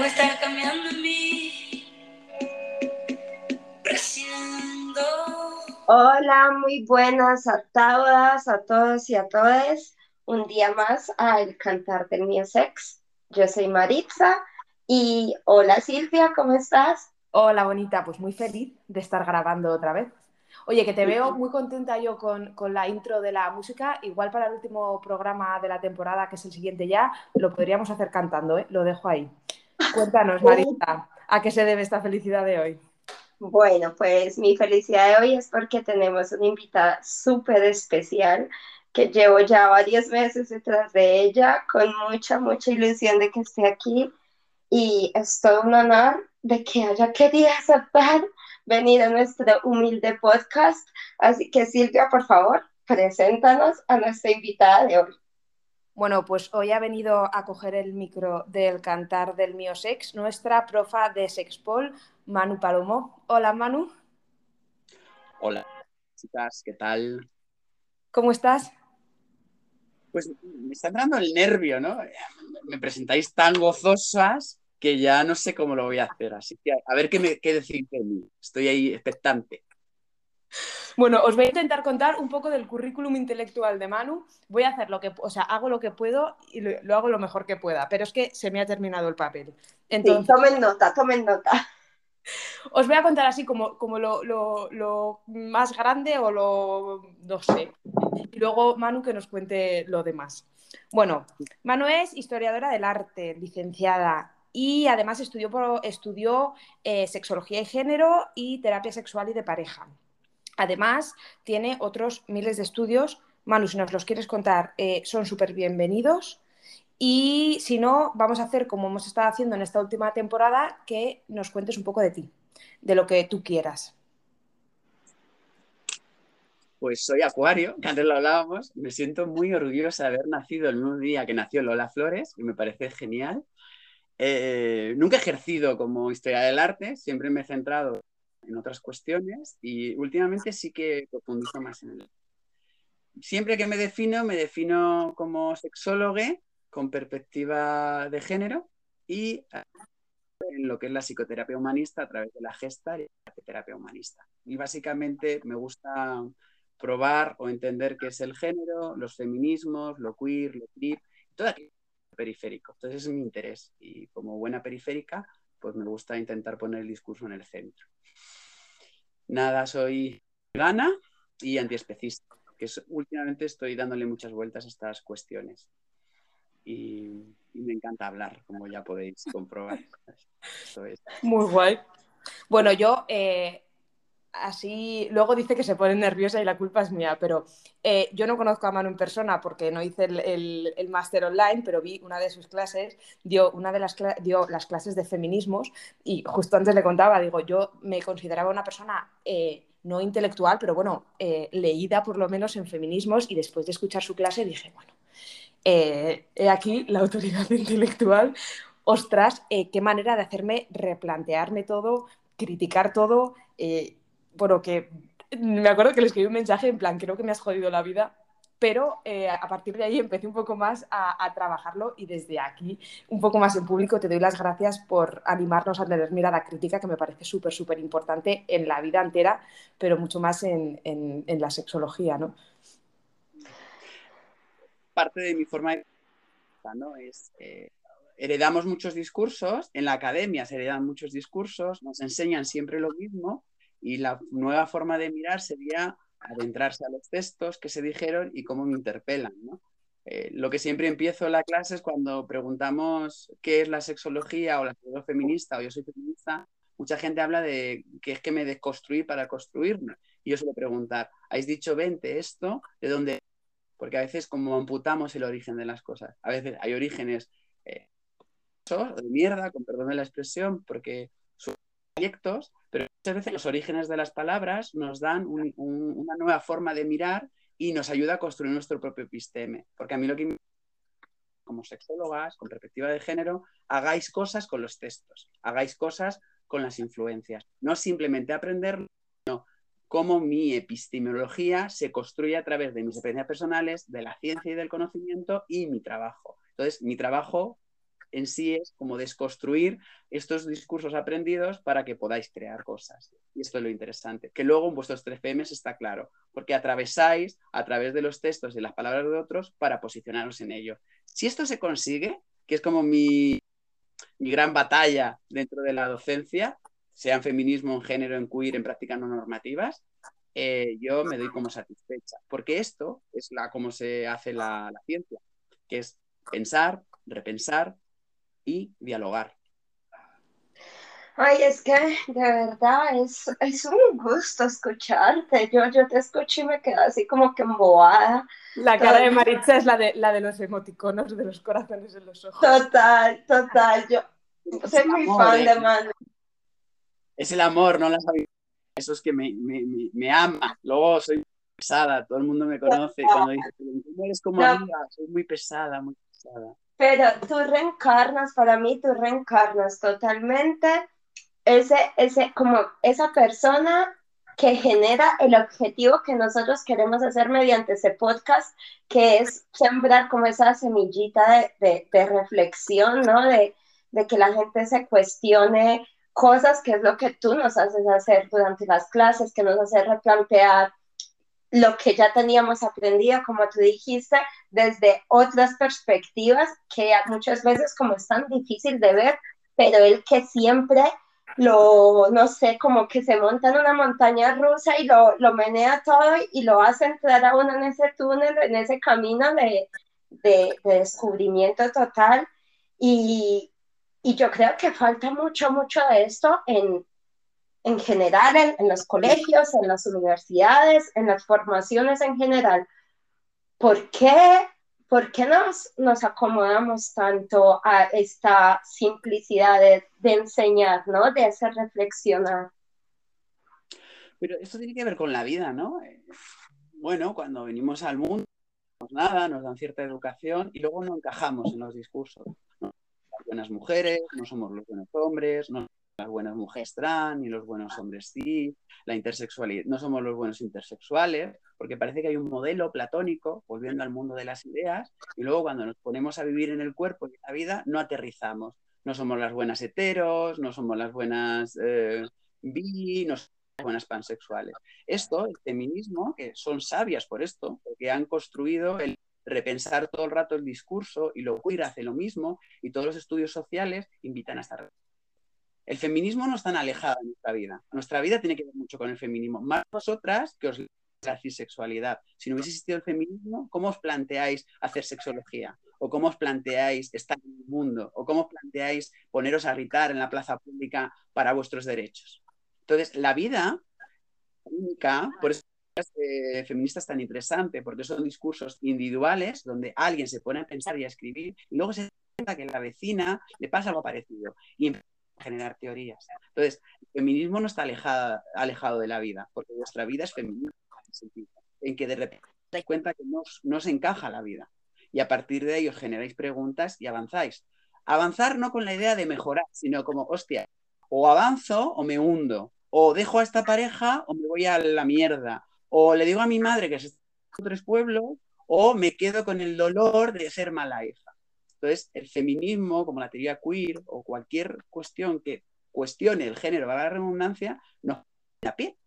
algo está cambiando en mí. Hola, muy buenas a todas, a todos y a todas. Un día más al Cantar del Mío Sex. Yo soy Maritza y hola Silvia, ¿cómo estás? Hola, bonita, pues muy feliz de estar grabando otra vez. Oye, que te veo muy contenta yo con, con, la intro de la música. Igual para el último programa de la temporada, que es el siguiente ya, lo podríamos hacer cantando, ¿eh? Lo dejo ahí. Cuéntanos, Marita, ¿a qué se debe esta felicidad de hoy? Bueno, pues mi felicidad de hoy es porque tenemos una invitada súper especial que llevo ya varios meses detrás de ella con mucha, mucha ilusión de que esté aquí y es todo un honor de que haya querido aceptar venir a nuestro humilde podcast. Así que Silvia, por favor, preséntanos a nuestra invitada de hoy. Bueno, pues hoy ha venido a coger el micro del cantar del mío sex, nuestra profa de Sexpol, Manu Palomo. Hola, Manu. Hola, chicas, ¿qué tal? ¿Cómo estás? Pues me está entrando el nervio, ¿no? Me presentáis tan gozosas que ya no sé cómo lo voy a hacer. Así que a ver qué, me, qué decir de mí. Estoy ahí expectante. Bueno, os voy a intentar contar un poco del currículum intelectual de Manu. Voy a hacer lo que, o sea, hago lo que puedo y lo, lo hago lo mejor que pueda, pero es que se me ha terminado el papel. Entonces, sí, tomen nota, tomen nota. Os voy a contar así como, como lo, lo, lo, más grande o lo, no sé. Y luego Manu que nos cuente lo demás. Bueno, Manu es historiadora del arte, licenciada, y además estudió, estudió eh, sexología y género y terapia sexual y de pareja. Además, tiene otros miles de estudios. Manu, si nos los quieres contar, eh, son súper bienvenidos. Y si no, vamos a hacer como hemos estado haciendo en esta última temporada, que nos cuentes un poco de ti, de lo que tú quieras. Pues soy Acuario, antes lo hablábamos. Me siento muy orgullosa de haber nacido el mismo día que nació Lola Flores, y me parece genial. Eh, nunca he ejercido como historia del arte, siempre me he centrado en otras cuestiones y últimamente sí que profundizo más en él. Siempre que me defino, me defino como sexólogo con perspectiva de género y en lo que es la psicoterapia humanista a través de la gesta y la terapia humanista. Y básicamente me gusta probar o entender qué es el género, los feminismos, lo queer, lo trip, todo aquello periférico. Entonces es mi interés y como buena periférica, pues me gusta intentar poner el discurso en el centro. Nada, soy vegana y antiespecista, que es, últimamente estoy dándole muchas vueltas a estas cuestiones. Y, y me encanta hablar, como ya podéis comprobar. Esto es. Muy guay. Bueno, yo eh, así, luego dice que se pone nerviosa y la culpa es mía, pero eh, yo no conozco a Manu en persona porque no hice el, el, el máster online, pero vi una de sus clases, dio, una de las, dio las clases de feminismos y justo antes le contaba, digo, yo me consideraba una persona... Eh, no intelectual, pero bueno, eh, leída por lo menos en feminismos y después de escuchar su clase dije, bueno, eh, he aquí la autoridad intelectual, ostras, qué manera de hacerme replantearme todo, criticar todo, bueno, que me acuerdo que le escribí un mensaje en plan, creo que me has jodido la vida, pero eh, a partir de ahí empecé un poco más a, trabajarlo y desde aquí, un poco más en público, te doy las gracias por animarnos a tener mirada crítica, que me parece súper, súper importante en la vida entera, pero mucho más en, en, en, la sexología, ¿no? Parte de mi forma de ¿no? es... Eh, heredamos muchos discursos, en la academia se heredan muchos discursos, nos enseñan siempre lo mismo, y la nueva forma de mirar sería adentrarse a los textos que se dijeron y cómo me interpelan. ¿no? Eh, lo que siempre empiezo la clase es cuando preguntamos qué es la sexología o la sexología feminista o yo soy feminista, mucha gente habla de que es que me desconstruí para construirme. Y yo suelo preguntar, ¿habéis dicho 20 esto? ¿De dónde? Porque a veces como amputamos el origen de las cosas. A veces hay orígenes eh, de mierda, con perdón de la expresión, porque son proyectos, pero muchas veces los orígenes de las palabras nos dan un, un, una nueva forma de mirar y nos ayuda a construir nuestro propio episteme. Porque a mí lo que como sexólogas, con perspectiva de género, hagáis cosas con los textos, hagáis cosas con las influencias. No simplemente aprender, sino cómo mi epistemología se construye a través de mis experiencias personales, de la ciencia y del conocimiento y mi trabajo. Entonces, mi trabajo en sí es como desconstruir estos discursos aprendidos para que podáis crear cosas. Y esto es lo interesante, que luego en vuestros 3 PM está claro, porque atravesáis a través de los textos y las palabras de otros para posicionaros en ello. Si esto se consigue, que es como mi, mi gran batalla dentro de la docencia, sea en feminismo, en género, en queer, en prácticas no normativas, eh, yo me doy como satisfecha, porque esto es la, como se hace la, la ciencia, que es pensar, repensar y dialogar. Ay, es que de verdad es, es un gusto escucharte. Yo, yo te escucho y me quedo así como que embobada. La cara de Maritza es la de, la de los emoticonos, de los corazones en los ojos. Total, total. Yo soy muy amor, fan eh. de Manu. Es el amor, no la sabiduría. Eso es que me, me, me, me ama. Luego soy pesada, todo el mundo me conoce. Cuando dice, ¿cómo eres como No. amiga? Soy muy pesada, muy pesada. Pero tú reencarnas, para mí tú reencarnas totalmente ese, ese, como esa persona que genera el objetivo que nosotros queremos hacer mediante ese podcast, que es sembrar como esa semillita de, de, reflexión, ¿no? De, de que la gente se cuestione cosas que es lo que tú nos haces hacer durante las clases, que nos hace replantear lo que ya teníamos aprendido, como tú dijiste, desde otras perspectivas que muchas veces como es tan difícil de ver, pero el que siempre lo, no sé, como que se monta en una montaña rusa y lo, lo menea todo y lo hace entrar a uno en ese túnel, en ese camino de, de, de descubrimiento total. Y, y yo creo que falta mucho, mucho de esto en, en general, en, los colegios, en las universidades, en las formaciones en general. ¿Por qué, por qué nos, nos acomodamos tanto a esta simplicidad de, de enseñar, ¿no? de hacer reflexionar? Pero esto tiene que ver con la vida, ¿no? Eh, Bueno, cuando venimos al mundo, no nada, nos dan cierta educación y luego no encajamos en los discursos. ¿no? Las buenas mujeres, no somos los buenos hombres, no las buenas mujeres trans, ni los buenos hombres cis, la intersexualidad, no somos los buenos intersexuales, porque parece que hay un modelo platónico, volviendo al mundo de las ideas, y luego cuando nos ponemos a vivir en el cuerpo y en la vida, no aterrizamos. No somos las buenas heteros, no somos las buenas eh, bi, no somos las buenas pansexuales. Esto, el feminismo, que son sabias por esto, porque han construido el repensar todo el rato el discurso y lo queer hace lo mismo y todos los estudios sociales invitan a esta el feminismo no es tan alejado de nuestra vida. Nuestra vida tiene que ver mucho con el feminismo. Más vosotras que os la cisexualidad. Si no hubiese existido el feminismo, ¿cómo os planteáis hacer sexología? ¿O cómo os planteáis estar en el mundo? ¿O cómo os planteáis poneros a gritar en la plaza pública para vuestros derechos? Entonces, la vida única, por eso eh, feminista es tan interesante, porque son discursos individuales donde alguien se pone a pensar y a escribir y luego se da que la vecina le pasa algo parecido generar teorías. Entonces, el feminismo no está alejado, de la vida, porque vuestra vida es feminista, en que de repente dais cuenta que no, no os encaja la vida. Y a partir de ahí os generáis preguntas y avanzáis. Avanzar no con la idea de mejorar, sino como, hostia, o avanzo o me hundo, o dejo a esta pareja o me voy a la mierda, o le digo a mi madre que se está en tres pueblos, o me quedo con el dolor de ser mala hija. Entonces, el feminismo, como la teoría queer o cualquier cuestión que cuestione el género, va a la redundancia, nos da pie.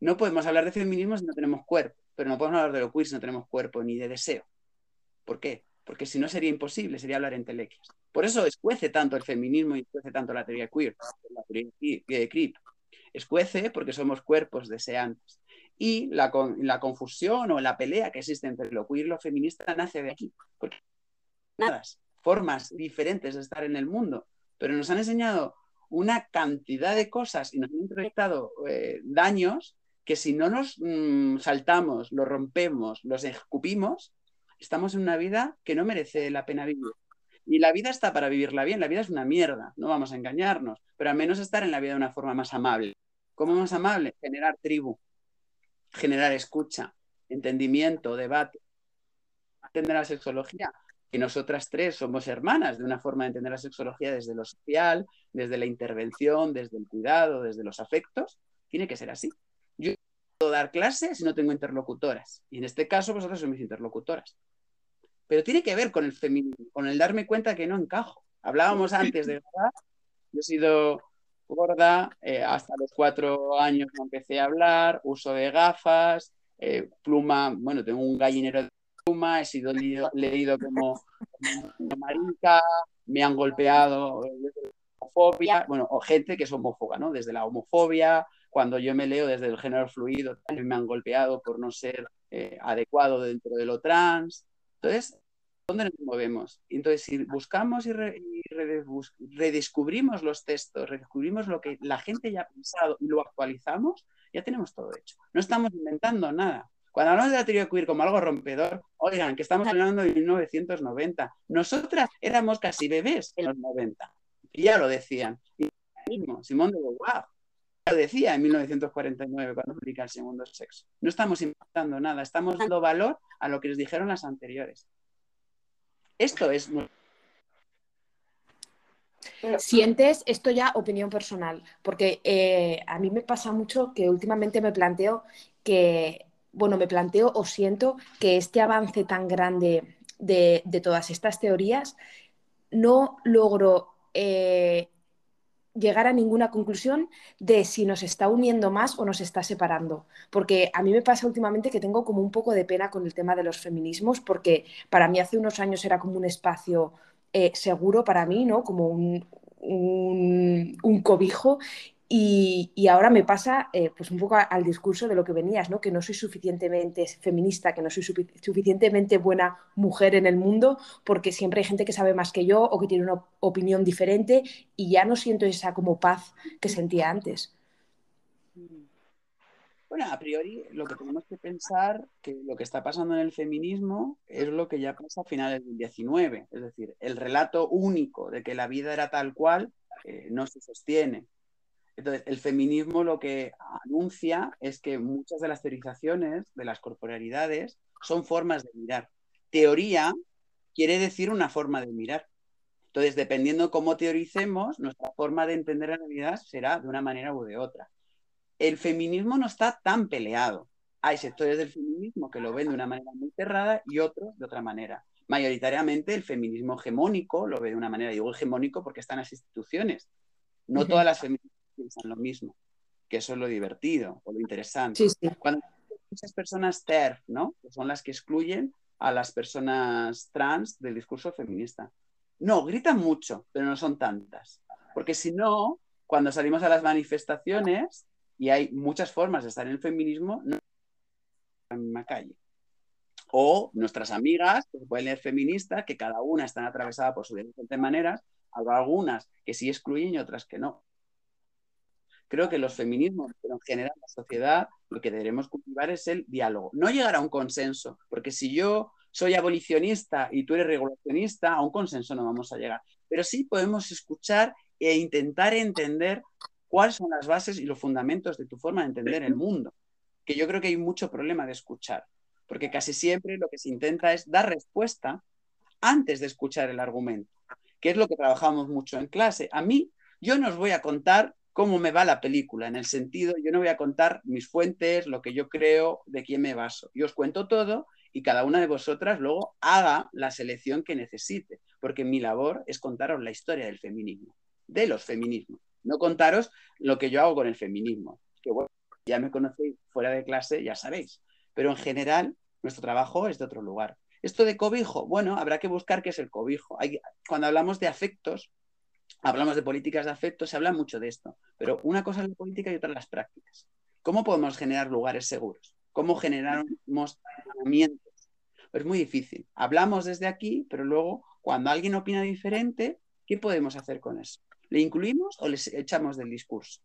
No podemos hablar de feminismo si no tenemos cuerpo, pero no podemos hablar de lo queer si no tenemos cuerpo ni de deseo. ¿Por qué? Porque si no sería imposible, sería hablar en telequias. Por eso escuece tanto el feminismo y escuece tanto la teoría queer, la teoría de Crip. Escuece porque somos cuerpos deseantes. Y la, confusión o la pelea que existe entre lo queer y lo feminista nace de aquí. Formas diferentes de estar en el mundo, pero nos han enseñado una cantidad de cosas y nos han introyectado eh, daños que si no nos mmm, saltamos, los rompemos, los escupimos, estamos en una vida que no merece la pena vivir. Y la vida está para vivirla bien, la vida es una mierda, no vamos a engañarnos, pero al menos estar en la vida de una forma más amable. ¿Cómo más amable? Generar tribu, generar escucha, entendimiento, debate, entender la sexología, que nosotras tres somos hermanas de una forma de entender la sexología desde lo social, desde la intervención, desde el cuidado, desde los afectos, tiene que ser así. Yo no puedo dar clases si no tengo interlocutoras. Y en este caso, vosotros sois mis interlocutoras. pero tiene que ver con el feminismo, con el darme cuenta que no encajo. Hablábamos antes de verdad, yo he sido gorda, eh, hasta los cuatro años no empecé a hablar, uso de gafas, eh, pluma, bueno, tengo un gallinero de he sido leído, como, una marica, me han golpeado la homofobia, bueno, o gente que es homófoba, ¿no? Desde la homofobia, cuando yo me leo desde el género fluido, me han golpeado por no ser eh, adecuado dentro de lo trans. Entonces, ¿dónde nos movemos? Entonces, si buscamos y, redescubrimos los textos, redescubrimos lo que la gente ya ha pensado y lo actualizamos, ya tenemos todo hecho. No estamos inventando nada. Cuando hablamos de la teoría queer como algo rompedor, oigan, que estamos hablando de 1990. Nosotras éramos casi bebés en los 90. Y ya lo decían. Y mismo, Simón de Beauvoir lo decía en 1949 cuando publica El segundo sexo. No estamos inventando nada, estamos dando valor a lo que les dijeron las anteriores. Esto es Sientes esto ya opinión personal, porque eh, a mí me pasa mucho que últimamente me planteo que, bueno, me planteo o siento que este avance tan grande de, todas estas teorías no logro eh, llegar a ninguna conclusión de si nos está uniendo más o nos está separando. Porque a mí me pasa últimamente que tengo como un poco de pena con el tema de los feminismos, porque para mí hace unos años era como un espacio eh, seguro para mí, ¿no? Como un, un cobijo y, ahora me pasa eh, pues un poco al discurso de lo que venías, ¿no? que no soy suficientemente feminista, que no soy suficientemente buena mujer en el mundo, porque siempre hay gente que sabe más que yo o que tiene una opinión diferente y ya no siento esa como paz que sentía antes. Bueno, a priori lo que tenemos que pensar que lo que está pasando en el feminismo es lo que ya pasa a finales del 19, es decir, el relato único de que la vida era tal cual eh, no se sostiene. Entonces, el feminismo lo que anuncia es que muchas de las teorizaciones de las corporalidades son formas de mirar. Teoría quiere decir una forma de mirar. Entonces, dependiendo cómo teoricemos, nuestra forma de entender la realidad será de una manera u de otra. El feminismo no está tan peleado. Hay sectores del feminismo que lo ven de una manera muy cerrada y otros de otra manera. Mayoritariamente el feminismo hegemónico lo ve de una manera, digo hegemónico porque están las instituciones. No todas las feministas piensan lo mismo, que eso es lo divertido o lo interesante. Cuando muchas personas TERF, ¿no? Que son las que excluyen a las personas trans del discurso feminista. No, gritan mucho, pero no son tantas. Porque si no, cuando salimos a las manifestaciones, y hay muchas formas de estar en el feminismo, no en la misma calle. O nuestras amigas, que se pueden leer feministas, que cada una está atravesada por sus diferentes maneras, habrá algunas que sí excluyen y otras que no creo que los feminismos, pero en general la sociedad, lo que debemos cultivar es el diálogo. No llegar a un consenso, porque si yo soy abolicionista y tú eres regulacionista, a un consenso no vamos a llegar. Pero sí podemos escuchar e intentar entender cuáles son las bases y los fundamentos de tu forma de entender el mundo. Que yo creo que hay mucho problema de escuchar, porque casi siempre lo que se intenta es dar respuesta antes de escuchar el argumento, que es lo que trabajamos mucho en clase. A mí, yo no os voy a contar cómo me va la película, en el sentido, yo no voy a contar mis fuentes, lo que yo creo, de quién me baso. Yo os cuento todo y cada una de vosotras luego haga la selección que necesite, porque mi labor es contaros la historia del feminismo, de los feminismos, no contaros lo que yo hago con el feminismo, que bueno, ya me conocéis fuera de clase, ya sabéis, pero en general nuestro trabajo es de otro lugar. Esto de cobijo, bueno, habrá que buscar qué es el cobijo. Hay, cuando hablamos de afectos, hablamos de políticas de afecto, se habla mucho de esto, pero una cosa es la política y otra las prácticas. ¿Cómo podemos generar lugares seguros? ¿Cómo generamos entrenamientos? Es muy difícil. Hablamos desde aquí, pero luego, cuando alguien opina diferente, ¿qué podemos hacer con eso? ¿Le incluimos o le echamos del discurso?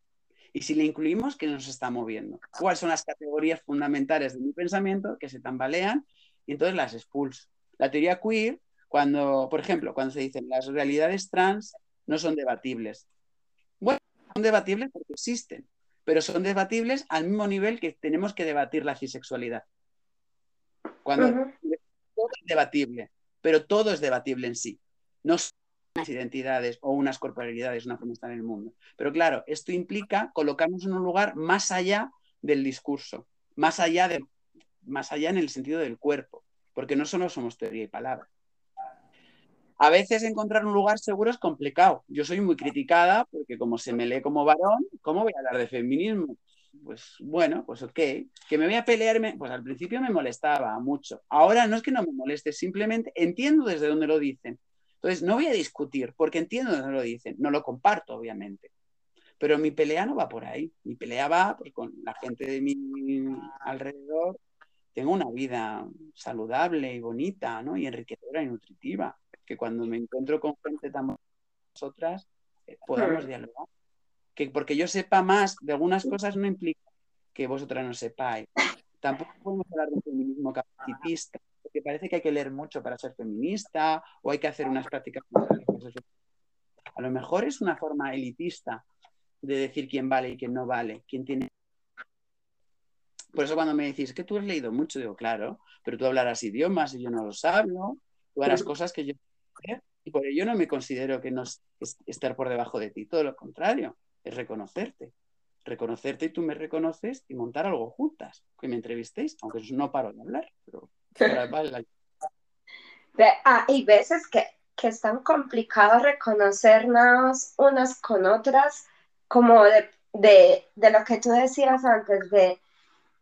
Y si le incluimos, ¿qué nos está moviendo? ¿Cuáles son las categorías fundamentales de mi pensamiento que se tambalean? Y entonces las expulso. La teoría queer, cuando, por ejemplo, cuando se dicen las realidades trans no son debatibles. Bueno, son debatibles porque existen, pero son debatibles al mismo nivel que tenemos que debatir la cisexualidad. Cuando todo es debatible, pero todo es debatible en sí. No son unas identidades o unas corporalidades, una forma de estar en el mundo. Pero claro, esto implica colocarnos en un lugar más allá del discurso, más allá, de, más allá en el sentido del cuerpo. porque no solo somos teoría y palabra. A veces encontrar un lugar seguro es complicado. Yo soy muy criticada porque como se me lee como varón, ¿cómo voy a hablar de feminismo? Pues bueno, pues ok. Que me voy a pelearme, pues al principio me molestaba mucho. Ahora no es que no me moleste, simplemente entiendo desde dónde lo dicen. Entonces no voy a discutir porque entiendo desde dónde lo dicen. No lo comparto, obviamente. Pero mi pelea no va por ahí. Mi pelea va pues, con la gente de mi alrededor. Tengo una vida saludable y bonita, ¿no? Y enriquecedora y nutritiva que cuando me encuentro con gente tan nosotras eh, podamos dialogar. Que porque yo sepa más de algunas cosas no implica que vosotras no sepáis. Tampoco podemos hablar de feminismo capacitista, porque parece que hay que leer mucho para ser feminista o hay que hacer unas prácticas. A lo mejor es una forma elitista de decir quién vale y quién no vale, quién tiene. Por eso cuando me decís que tú has leído mucho, digo, claro, pero tú hablarás idiomas y yo no lo sabio, tú harás cosas que yo y por ello no me considero que no es, estar por debajo de ti, todo lo contrario, es reconocerte. Reconocerte y tú me reconoces y montar algo juntas, que me entrevistéis, aunque no paro de hablar, pero ah, hay veces que, que es tan complicado reconocernos unas con otras, como de, de, de lo que tú decías antes, de,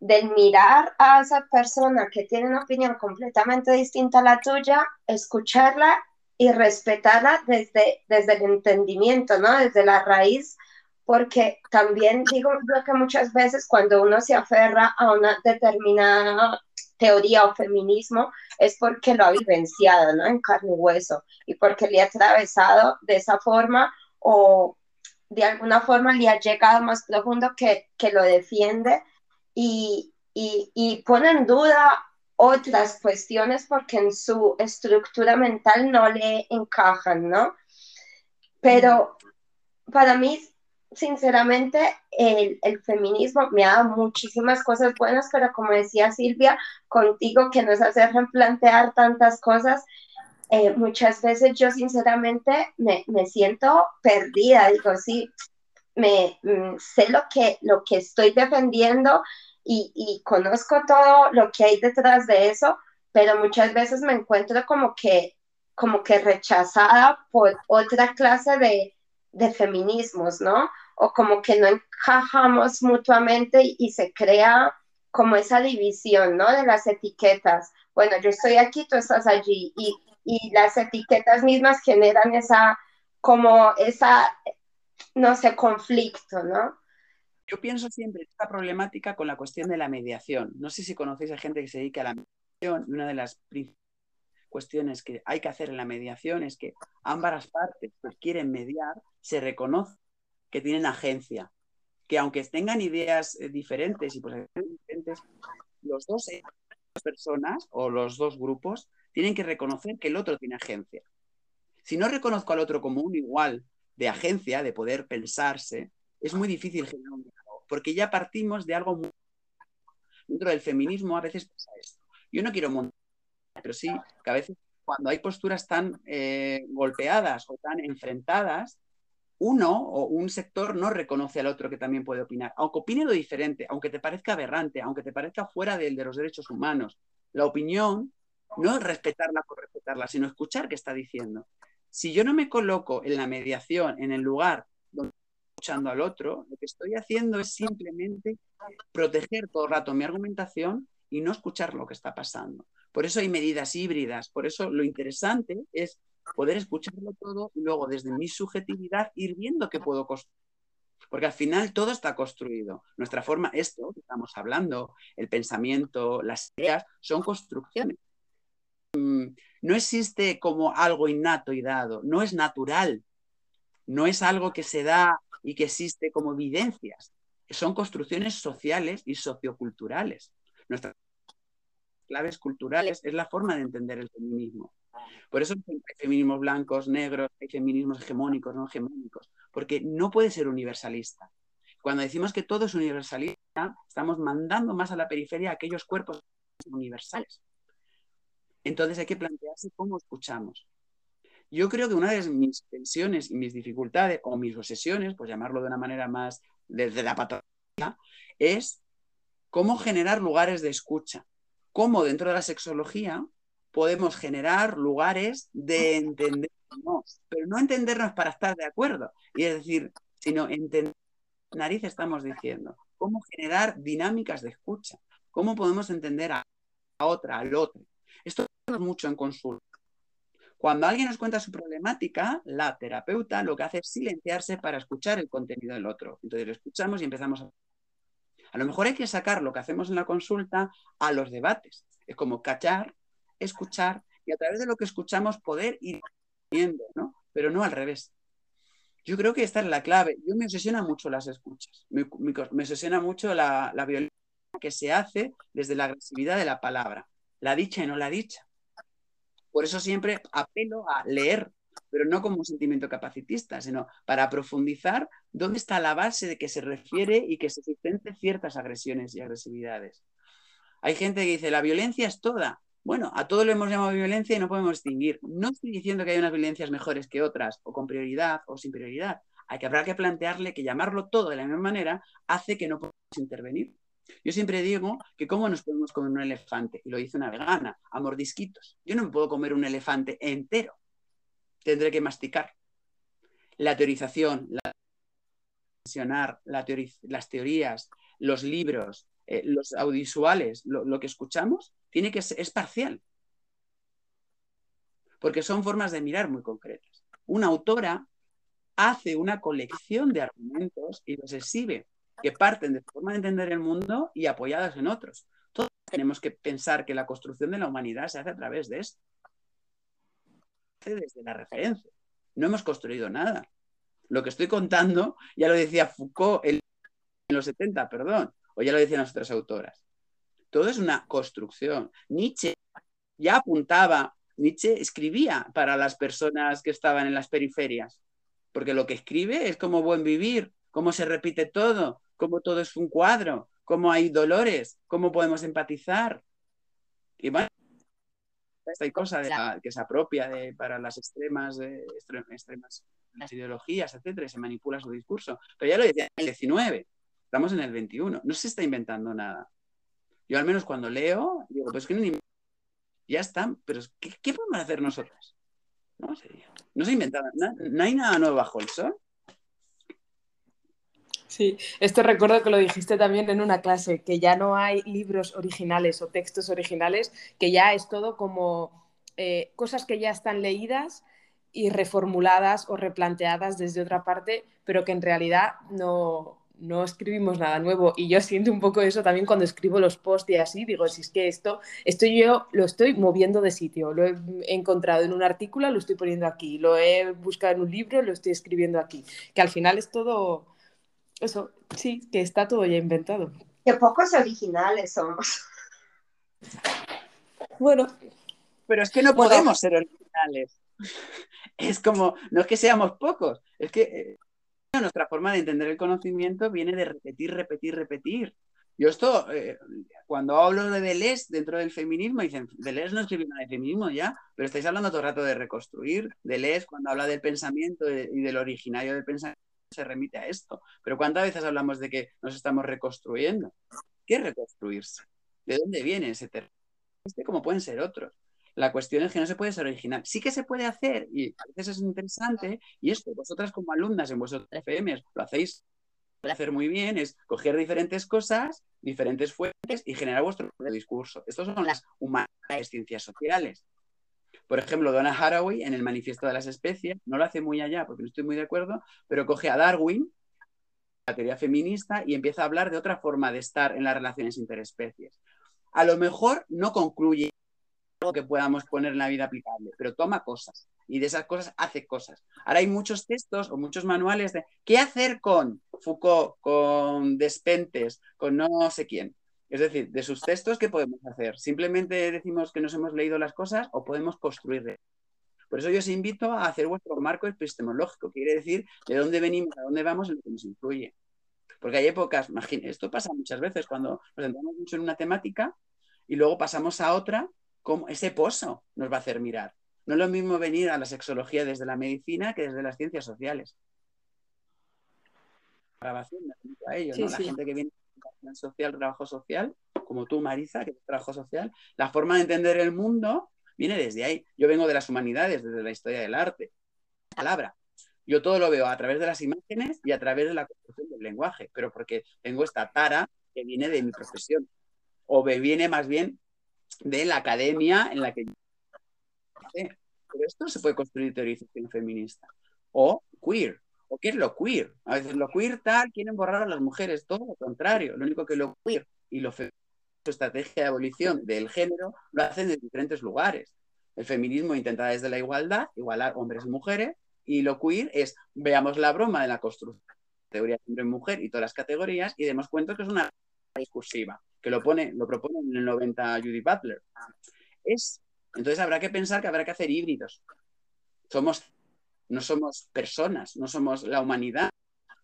del mirar a esa persona que tiene una opinión completamente distinta a la tuya, escucharla y respetarla desde, desde el entendimiento, ¿no? Desde la raíz, porque también digo que muchas veces cuando uno se aferra a una determinada teoría o feminismo es porque lo ha vivenciado, ¿no? En carne y hueso y porque le ha atravesado de esa forma o de alguna forma le ha llegado más profundo que, que lo defiende y, y, y pone en duda otras cuestiones porque en su estructura mental no le encajan, ¿no? Pero para mí, sinceramente, el, feminismo me ha dado muchísimas cosas buenas, pero como decía Silvia, contigo que nos hace replantear tantas cosas, eh, muchas veces yo sinceramente me, siento perdida, digo, sí, me, mm, sé lo que, lo que estoy defendiendo, y, conozco todo lo que hay detrás de eso, pero muchas veces me encuentro como que, como que rechazada por otra clase de, feminismos, ¿no? O como que no encajamos mutuamente y, se crea como esa división, ¿no? De las etiquetas. Bueno, yo estoy aquí, tú estás allí y, y las etiquetas mismas generan esa, como esa, no sé, conflicto, ¿no? Yo pienso siempre esta problemática con la cuestión de la mediación. No sé si conocéis a gente que se dedica a la mediación una de las cuestiones que hay que hacer en la mediación es que ambas partes que quieren mediar se reconoce que tienen agencia, que aunque tengan ideas eh, diferentes y pues diferentes, los dos personas o los dos grupos tienen que reconocer que el otro tiene agencia. Si no reconozco al otro como un igual de agencia, de poder pensarse, es muy difícil porque ya partimos de algo muy... Dentro del feminismo a veces pasa esto. Yo no quiero montar, pero sí que a veces cuando hay posturas tan eh, golpeadas o tan enfrentadas, uno o un sector no reconoce al otro que también puede opinar, aunque opine lo diferente, aunque te parezca aberrante, aunque te parezca fuera del de los derechos humanos. La opinión no es respetarla por respetarla, sino escuchar qué está diciendo. Si yo no me coloco en la mediación, en el lugar escuchando al otro, lo que estoy haciendo es simplemente proteger todo el rato mi argumentación y no escuchar lo que está pasando. Por eso hay medidas híbridas, por eso lo interesante es poder escucharlo todo y luego desde mi subjetividad ir viendo qué puedo construir. Porque al final todo está construido. Nuestra forma, esto que estamos hablando, el pensamiento, las ideas, son construcciones. Mm, no existe como algo innato y dado, no es natural, no es algo que se da y que existe como evidencias. Son construcciones sociales y socioculturales. Nuestras claves culturales es la forma de entender el feminismo. Por eso hay feminismos blancos, negros, hay feminismos hegemónicos, no hegemónicos, porque no puede ser universalista. Cuando decimos que todo es universalista, estamos mandando más a la periferia aquellos cuerpos universales. Entonces hay que plantearse cómo escuchamos. Yo creo que una de mis tensiones y mis dificultades, o mis obsesiones, por llamarlo de una manera más desde la patología, es cómo generar lugares de escucha. Cómo dentro de la sexología podemos generar lugares de entendernos, pero no entendernos para estar de acuerdo, y es decir, sino entender nariz estamos diciendo, cómo generar dinámicas de escucha, cómo podemos entender a, otra, al otro. Esto es mucho en consulta. Cuando alguien nos cuenta su problemática, la terapeuta lo que hace es silenciarse para escuchar el contenido del otro. Entonces lo escuchamos y empezamos a... A lo mejor hay que sacar lo que hacemos en la consulta a los debates. Es como cachar, escuchar y a través de lo que escuchamos poder ir viendo, ¿no? Pero no al revés. Yo creo que esta es la clave. Yo me obsesiona mucho las escuchas. Me, me, obsesiona mucho la, la violencia que se hace desde la agresividad de la palabra, la dicha y no la dicha. Por eso siempre apelo a leer, pero no como un sentimiento capacitista, sino para profundizar dónde está la base de que se refiere y que se sustente ciertas agresiones y agresividades. Hay gente que dice, la violencia es toda. Bueno, a todo lo hemos llamado violencia y no podemos distinguir. No estoy diciendo que hay unas violencias mejores que otras, o con prioridad o sin prioridad. Hay que habrá que plantearle que llamarlo todo de la misma manera hace que no podamos intervenir. Yo siempre digo que cómo nos podemos comer un elefante, y lo dice una vegana, a mordisquitos. Yo no me puedo comer un elefante entero. Tendré que masticar. La teorización, la la las teorías, los libros, eh, los audiovisuales, lo, que escuchamos, tiene que ser, es parcial. Porque son formas de mirar muy concretas. Una autora hace una colección de argumentos y los exhibe, que parten de forma de entender el mundo y apoyadas en otros. Todos tenemos que pensar que la construcción de la humanidad se hace a través de esto. Desde la referencia. No hemos construido nada. Lo que estoy contando, ya lo decía Foucault en los 70, perdón, o ya lo decían las otras autoras. Todo es una construcción. Nietzsche ya apuntaba, Nietzsche escribía para las personas que estaban en las periferias, porque lo que escribe es como buen vivir, cómo se repite todo, cómo todo es un cuadro, cómo hay dolores, cómo podemos empatizar. Y bueno, esta cosa que se apropia de, para las extremas, de, extremas ideologías, etcétera, y se manipula su discurso. Pero ya lo decía en el 19, Estamos en el 21, no se está inventando nada. Yo al menos cuando leo, digo, pues que no ya están, pero ¿qué, podemos hacer nosotras? No, no se ha inventado nada, no hay nada nuevo bajo el sol. Sí, esto recuerdo que lo dijiste también en una clase, que ya no hay libros originales o textos originales, que ya es todo como eh, cosas que ya están leídas y reformuladas o replanteadas desde otra parte, pero que en realidad no, no escribimos nada nuevo. Y yo siento un poco eso también cuando escribo los posts y así, digo, si es que esto, esto yo lo estoy moviendo de sitio, lo he encontrado en un artículo, lo estoy poniendo aquí, lo he buscado en un libro, lo estoy escribiendo aquí. Que al final es todo, eso, sí, que está todo ya inventado. Qué pocos originales somos. Bueno. Pero es que no podemos ser originales. Es como, no es que seamos pocos, es que eh, nuestra forma de entender el conocimiento viene de repetir, repetir, repetir. Yo esto, eh, cuando hablo de Deleuze dentro del feminismo, dicen, Deleuze no escribió nada de feminismo ya, pero estáis hablando todo el rato de reconstruir. Deleuze, cuando habla del pensamiento y del originario del pensamiento, se remite a esto. Pero ¿cuántas veces hablamos de que nos estamos reconstruyendo? ¿Qué es reconstruirse? ¿De dónde viene ese término? Este como pueden ser otros. La cuestión es que no se puede ser original. Sí que se puede hacer y a veces es interesante y esto, vosotras como alumnas en vuestros FM lo hacéis hacer muy bien, es coger diferentes cosas, diferentes fuentes y generar vuestro discurso. Estos son las humanidades, ciencias sociales. Por ejemplo, Donna Haraway en el Manifiesto de las Especies, no lo hace muy allá porque no estoy muy de acuerdo, pero coge a Darwin, la teoría feminista, y empieza a hablar de otra forma de estar en las relaciones interespecies. A lo mejor no concluye que podamos poner en la vida aplicable, pero toma cosas y de esas cosas hace cosas. Ahora hay muchos textos o muchos manuales de qué hacer con Foucault, con Despentes, con no sé quién. Es decir, de sus textos, ¿qué podemos hacer? ¿Simplemente decimos que nos hemos leído las cosas o podemos construir? Por eso yo os invito a hacer vuestro marco epistemológico, quiere decir de dónde venimos, a dónde vamos, en lo que nos influye. Porque hay épocas, imagínate, esto pasa muchas veces cuando nos centramos mucho en una temática y luego pasamos a otra cómo ese pozo nos va a hacer mirar. No es lo mismo venir a la sexología desde la medicina que desde las ciencias sociales. Grabación, a ello, ¿no? La gente que viene social, trabajo social, como tú, Marisa, que es trabajo social, la forma de entender el mundo viene desde ahí. Yo vengo de las humanidades, desde la historia del arte. Palabra. Yo todo lo veo a través de las imágenes y a través de la construcción del lenguaje, pero porque tengo esta tara que viene de mi profesión, o me viene más bien de la academia en la que yo... Pero esto se puede construir teorización feminista. O queer. ¿O qué es lo queer? A veces lo queer tal, quieren borrar a las mujeres, todo lo contrario. Lo único que lo queer y lo su estrategia de abolición del género lo hacen de diferentes lugares. El feminismo intenta desde la igualdad, igualar hombres y mujeres, y lo queer es, veamos la broma de la construcción de teoría de hombre-mujer y todas las categorías y demos cuenta que es una discursiva, que lo, pone, lo propone en el 90 Judy Butler. Es, entonces habrá que pensar que habrá que hacer híbridos. Somos, no somos personas, no somos la humanidad,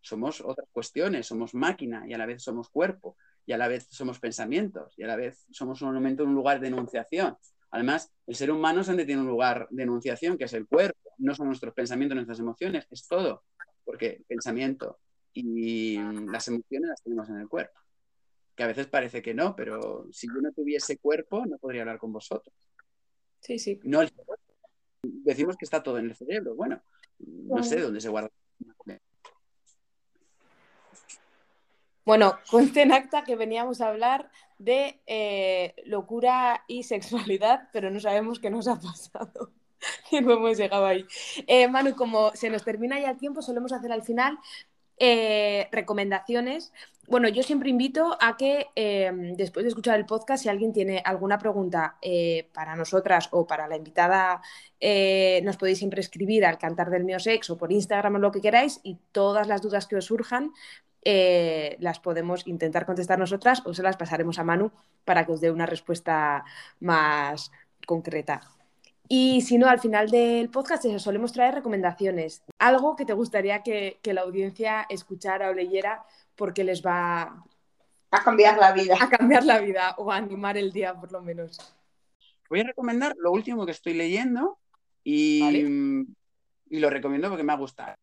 somos otras cuestiones, somos máquina y a la vez somos cuerpo y a la vez somos pensamientos y a la vez somos un momento un lugar de enunciación. Además, el ser humano es donde tiene un lugar de enunciación, que es el cuerpo, no son nuestros pensamientos, nuestras emociones, es todo, porque el pensamiento y las emociones las tenemos en el cuerpo. Que a veces parece que no, pero si yo no tuviese cuerpo, no podría hablar con vosotros. Sí, sí. No el cerebro. Decimos que está todo en el cerebro. Bueno, no sé dónde se guarda. Bueno, conste en acta que veníamos a hablar de eh, locura y sexualidad, pero no sabemos qué nos ha pasado. y no hemos llegado ahí. Eh, Manu, como se nos termina ya el tiempo, solemos hacer al final eh, recomendaciones. Bueno, yo siempre invito a que después de escuchar el podcast, si alguien tiene alguna pregunta para nosotras o para la invitada, nos podéis siempre escribir al cantar del mío sex o por Instagram o lo que queráis y todas las dudas que os surjan eh, las podemos intentar contestar nosotras o se las pasaremos a Manu para que os dé una respuesta más concreta. Y si no, al final del podcast eso, solemos traer recomendaciones. Algo que te gustaría que, la audiencia escuchara o leyera porque les va a cambiar la vida. A cambiar la vida o a animar el día, por lo menos. Voy a recomendar lo último que estoy leyendo y, y lo recomiendo porque me ha gustado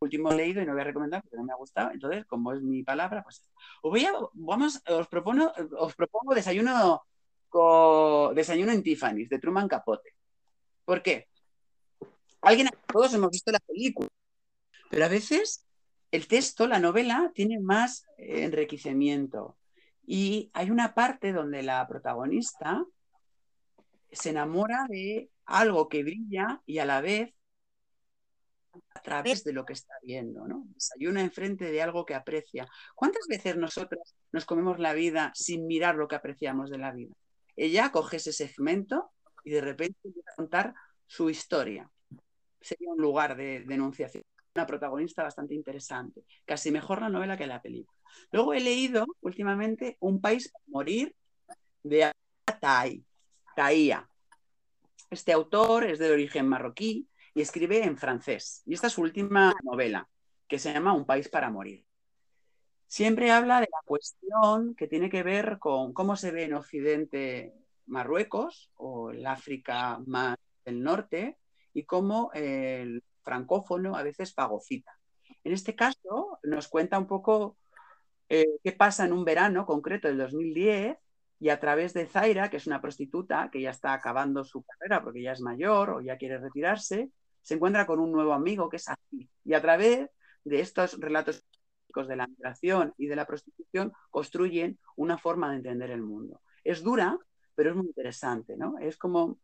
último leído y no voy a recomendar porque no me ha gustado. Entonces, como es mi palabra, pues os voy a, vamos, os propongo, os propongo desayuno con, desayuno en Tiffany's de Truman Capote. ¿Por qué? Alguien, todos hemos visto la película, pero a veces el texto, la novela, tiene más enriquecimiento. Y hay una parte donde la protagonista se enamora de algo que brilla y a la vez a través de lo que está viendo, ¿no? Desayuna enfrente de algo que aprecia. ¿Cuántas veces nosotros nos comemos la vida sin mirar lo que apreciamos de la vida? Ella coge ese segmento y de repente empieza contar su historia. Sería un lugar de denunciación. Una protagonista bastante interesante. Casi mejor la novela que la película. Luego he leído últimamente Un país para morir de Tai, Taía. Este autor es de origen marroquí y escribe en francés. Y esta es su última novela, que se llama Un país para morir. Siempre habla de la cuestión que tiene que ver con cómo se ve en Occidente Marruecos o el África más del norte y cómo el francófono a veces pagocita. En este caso nos cuenta un poco eh, qué pasa en un verano concreto del 2010 y a través de Zaira, que es una prostituta que ya está acabando su carrera porque ya es mayor o ya quiere retirarse, se encuentra con un nuevo amigo que es así. Y a través de estos relatos de la migración y de la prostitución construyen una forma de entender el mundo. Es dura, pero es muy interesante, ¿no? Es como,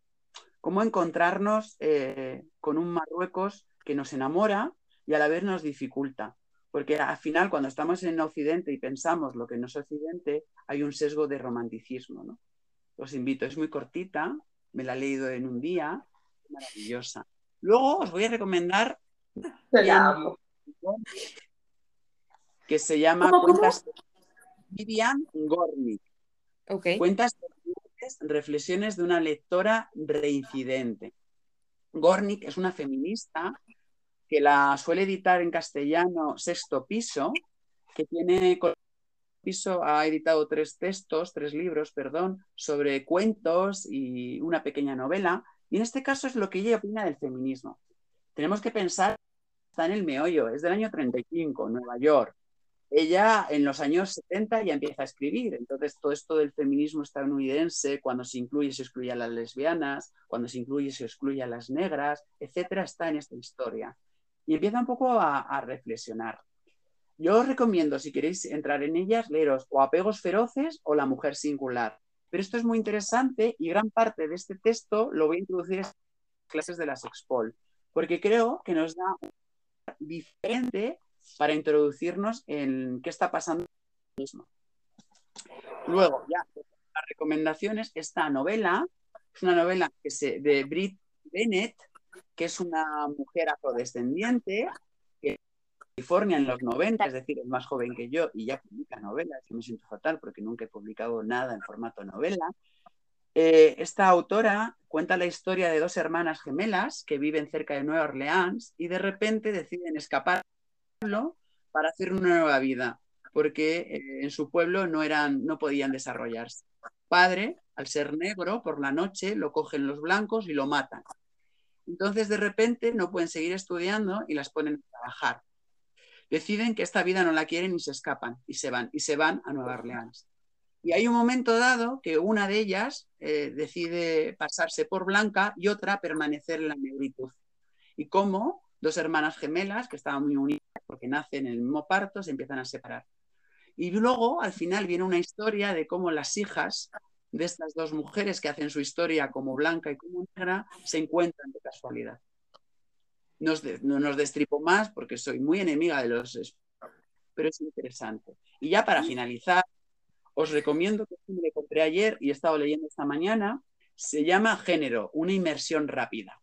como encontrarnos eh, con un Marruecos que nos enamora y a la vez nos dificulta. Porque al final, cuando estamos en Occidente y pensamos lo que no es Occidente, hay un sesgo de romanticismo. ¿no? Os invito, es muy cortita, me la he leído en un día, maravillosa. Luego os voy a recomendar que se llama Cuentas de Vivian Gornick. Cuentas de reflexiones de una lectora reincidente. Gornick es una feminista que la suele editar en castellano Sexto Piso, que tiene Piso ha editado tres textos, tres libros, perdón, sobre cuentos y una pequeña novela y en este caso es lo que ella opina del feminismo. Tenemos que pensar, está en el meollo, es del año 35, Nueva York. Ella en los años 70 ya empieza a escribir. Entonces, todo esto del feminismo estadounidense, cuando se incluye, se excluye a las lesbianas, cuando se incluye, se excluye a las negras, etcétera, está en esta historia. Y empieza un poco a, reflexionar. Yo os recomiendo, si queréis entrar en ellas, leeros o Apegos Feroces o La Mujer Singular. Pero esto es muy interesante y gran parte de este texto lo voy a introducir en las clases de la Sexpol, porque creo que nos da un diferente para introducirnos en qué está pasando mismo. Luego, ya, las recomendaciones, esta novela es una novela que se, de Brit Bennett, que es una mujer afrodescendiente, que en California en los 90, es decir, es más joven que yo y ya publica novelas. Yo me siento fatal porque nunca he publicado nada en formato novela. Eh, esta autora cuenta la historia de dos hermanas gemelas que viven cerca de Nueva Orleans y de repente deciden escapar para hacer una nueva vida, porque eh, en su pueblo no, eran, no podían desarrollarse. Padre, al ser negro, por la noche lo cogen los blancos y lo matan. Entonces, de repente, no pueden seguir estudiando y las ponen a trabajar. Deciden que esta vida no la quieren y se escapan y se van, y se van a Nueva Orleans. Y hay un momento dado que una de ellas eh, decide pasarse por blanca y otra permanecer en la negritud. Y cómo dos hermanas gemelas que estaban muy unidas porque nacen en el mismo parto, se empiezan a separar. Y luego, al final, viene una historia de cómo las hijas de estas dos mujeres que hacen su historia como blanca y como negra se encuentran de casualidad. No, no nos destripo más porque soy muy enemiga de los... pero es interesante. Y ya para finalizar, os recomiendo que me compré ayer y he estado leyendo esta mañana. Se llama Género, una inmersión rápida.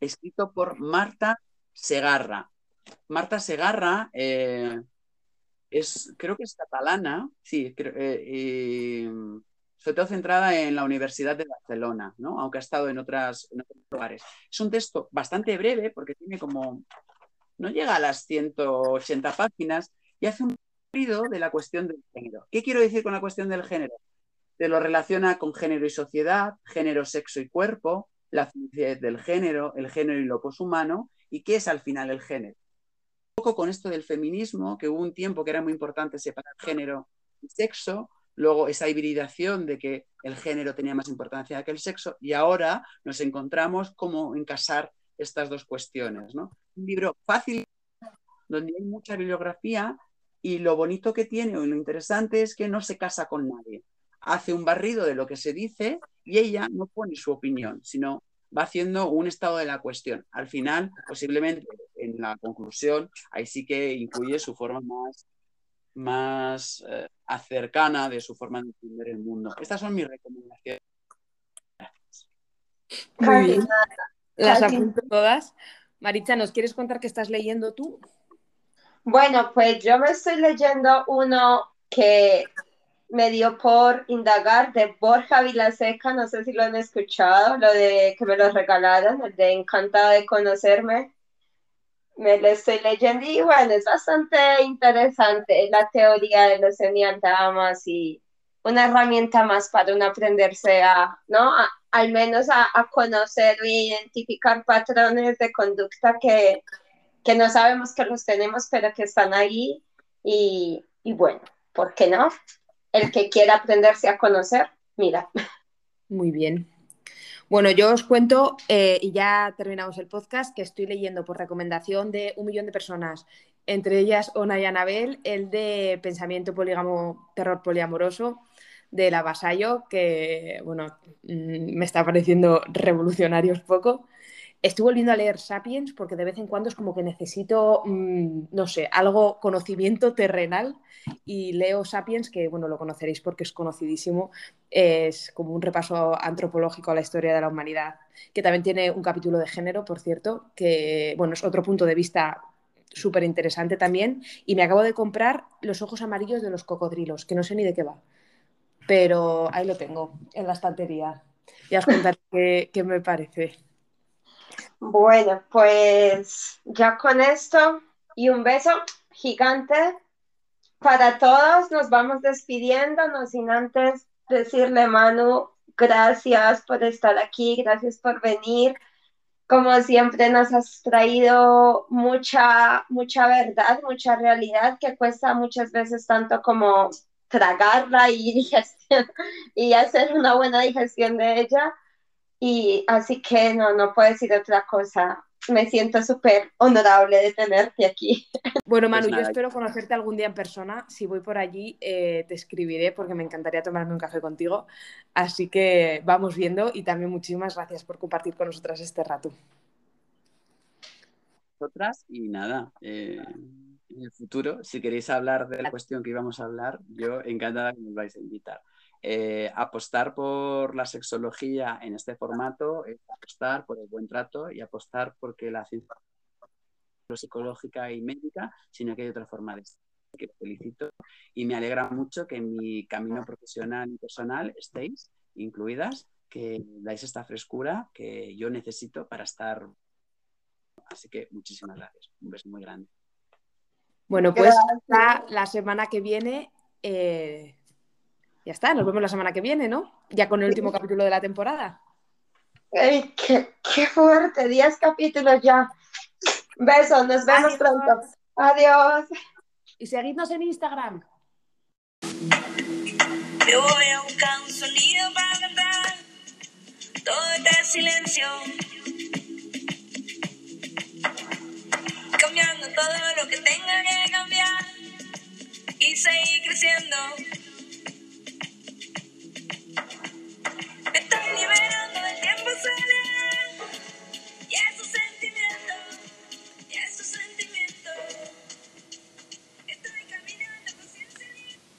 Escrito por Marta Segarra. Marta Segarra eh, es, creo que es catalana, sí, eh, sobre todo centrada en la Universidad de Barcelona, ¿no? aunque ha estado en, otras, en otros lugares. Es un texto bastante breve porque tiene como, no llega a las 180 páginas y hace un ruido de la cuestión del género. ¿Qué quiero decir con la cuestión del género? Te lo relaciona con género y sociedad, género, sexo y cuerpo, la felicidad del género, el género y lo poshumano, y qué es al final el género poco con esto del feminismo, que hubo un tiempo que era muy importante separar género y sexo, luego esa hibridación de que el género tenía más importancia que el sexo, y ahora nos encontramos cómo encasar estas dos cuestiones. ¿no? Un libro fácil, donde hay mucha bibliografía, y lo bonito que tiene o lo interesante es que no se casa con nadie. Hace un barrido de lo que se dice y ella no pone su opinión, sino va haciendo un estado de la cuestión. Al final, posiblemente en la conclusión, ahí sí que incluye su forma más, más eh, cercana de su forma de entender el mundo. Estas son mis recomendaciones. Muy bien. Las apunto todas. Maricha, ¿nos quieres contar qué estás leyendo tú? Bueno, pues yo me estoy leyendo uno que me dio por indagar de Borja Vilaseca, no sé si lo han escuchado, lo de que me lo regalaron, el de Encantada de conocerme. Me lo estoy leyendo y bueno, es bastante interesante la teoría de los enneagramas y una herramienta más para uno aprenderse a, ¿no? al menos a, conocer e identificar patrones de conducta que, que no sabemos que los tenemos, pero que están ahí y, y bueno, ¿por qué no? El que quiera aprenderse a conocer, mira. Muy bien. Bueno, yo os cuento, eh, y ya terminamos el podcast, que estoy leyendo por recomendación de un millón de personas, entre ellas Ona y Anabel, el de Pensamiento Polígamo, Terror Poliamoroso, de la Vasallo, que, bueno, mm, me está pareciendo revolucionario poco. Estoy volviendo a leer Sapiens porque de vez en cuando es como que necesito, mm, no sé, algo, conocimiento terrenal y leo Sapiens, que bueno, lo conoceréis porque es conocidísimo, es como un repaso antropológico a la historia de la humanidad, que también tiene un capítulo de género, por cierto, que bueno, es otro punto de vista súper interesante también. Y me acabo de comprar Los ojos amarillos de los cocodrilos, que no sé ni de qué va, pero ahí lo tengo, en la estantería. Ya os contaré qué, qué me parece. Bueno, pues ya con esto y un beso gigante para todos. Nos vamos despidiendo, no sin antes decirle, Manu, gracias por estar aquí, gracias por venir. como siempre nos has traído mucha, mucha verdad, mucha realidad que cuesta muchas veces tanto como tragarla y, y hacer una buena digestión de ella. Y así que no, no puedo decir otra cosa. Me siento súper honorable de tenerte aquí. Bueno, Manu, Pues yo espero conocerte algún día en persona. Si voy por allí, eh, te escribiré porque me encantaría tomarme un café contigo. Así que vamos viendo y también muchísimas gracias por compartir con nosotras este rato. Nosotras y nada. eh, en el futuro, si queréis hablar de la cuestión que íbamos a hablar, yo encantada que nos vais a invitar. Eh, apostar por la sexología en este formato es apostar por el buen trato y apostar porque la ciencia no es psicológica y médica, sino que hay otra forma de estar. Que felicito y me alegra mucho que en mi camino profesional y personal estéis incluidas, que dais esta frescura que yo necesito para estar. Así que muchísimas gracias. Un beso muy grande. Bueno, pues la semana que viene. eh, ya está, nos vemos la semana que viene, ¿no? Ya con el último capítulo de la temporada. Ay, qué, qué fuerte, 10 capítulos ya. Besos, nos vemos Adiós. pronto. Adiós. Y seguidnos en Instagram. Yo voy a buscar un sonido para cantar todo este silencio. Cambiando todo lo que tenga que cambiar y seguir creciendo. Yes,